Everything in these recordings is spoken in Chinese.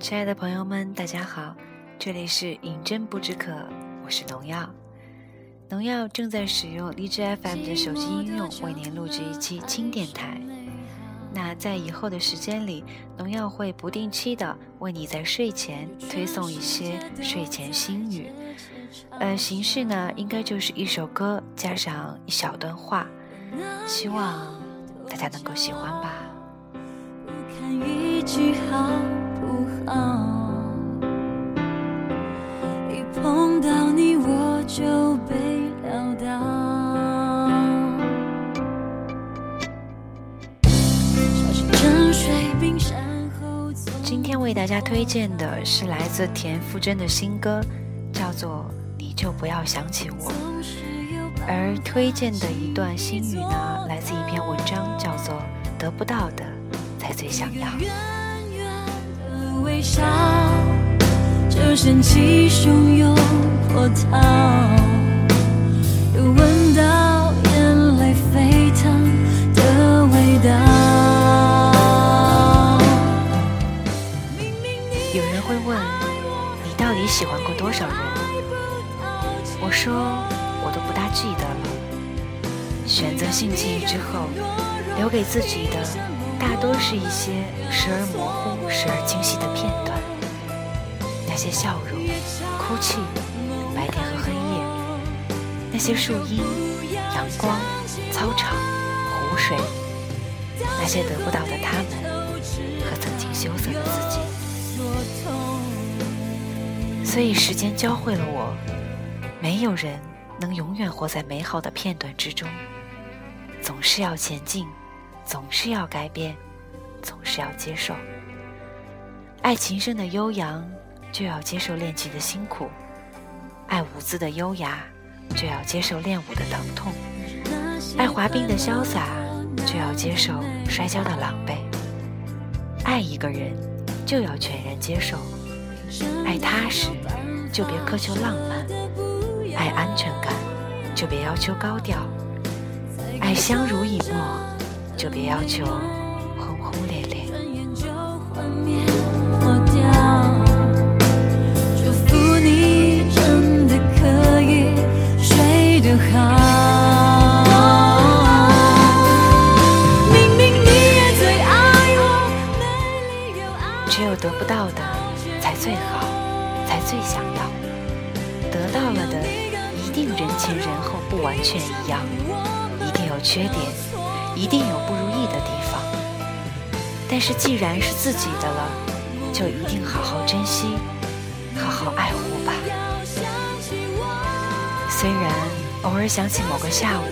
亲爱的朋友们，大家好，这里是饮鸩不知渴，我是农药。农药正在使用荔枝 FM 的手机应用为您录制一期轻电台。那在以后的时间里，农药会不定期的为你在睡前推送一些睡前心语。呃，形式呢，应该就是一首歌加上一小段话，希望大家能够喜欢吧。一句好大家推荐的是来自田馥甄的新歌，叫做《你就不要想起我》。而推荐的一段心语呢，来自一篇文章，叫做《得不到的才最想要》。闻多少人？我说，我都不大记得了。选择性记忆之后，留给自己的大多是一些时而模糊、时而清晰的片段。那些笑容、哭泣、白天和黑夜，那些树荫、阳光、操场、湖水，那些得不到的他们和曾经羞涩的自己。所以，时间教会了我，没有人能永远活在美好的片段之中，总是要前进，总是要改变，总是要接受。爱情深的悠扬。就要接受练琴的辛苦，爱舞姿的优雅，就要接受练舞的疼痛；爱滑冰的潇洒，就要接受摔跤的狼狈。爱一个人，就要全然接受；爱踏实，就别苛求浪漫；爱安全感，就别要求高调；爱相濡以沫，就别要求轰轰烈烈。最想要；得到了的，一定人前人后不完全一样，一定有缺点，一定有不如意的地方。但是既然是自己的了，就一定好好珍惜，好好爱护吧。虽然偶尔想起某个下午，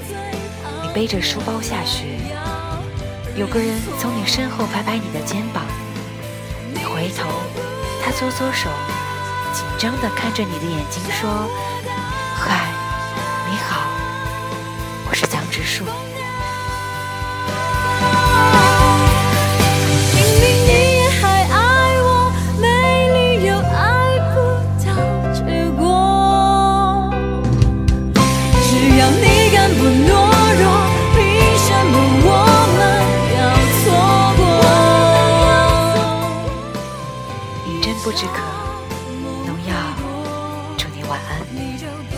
你背着书包下学，有个人从你身后拍拍你的肩膀。你回头，他搓搓手，紧张的看着你的眼睛说：“嗨，你好，我是江直树。”不知可，你就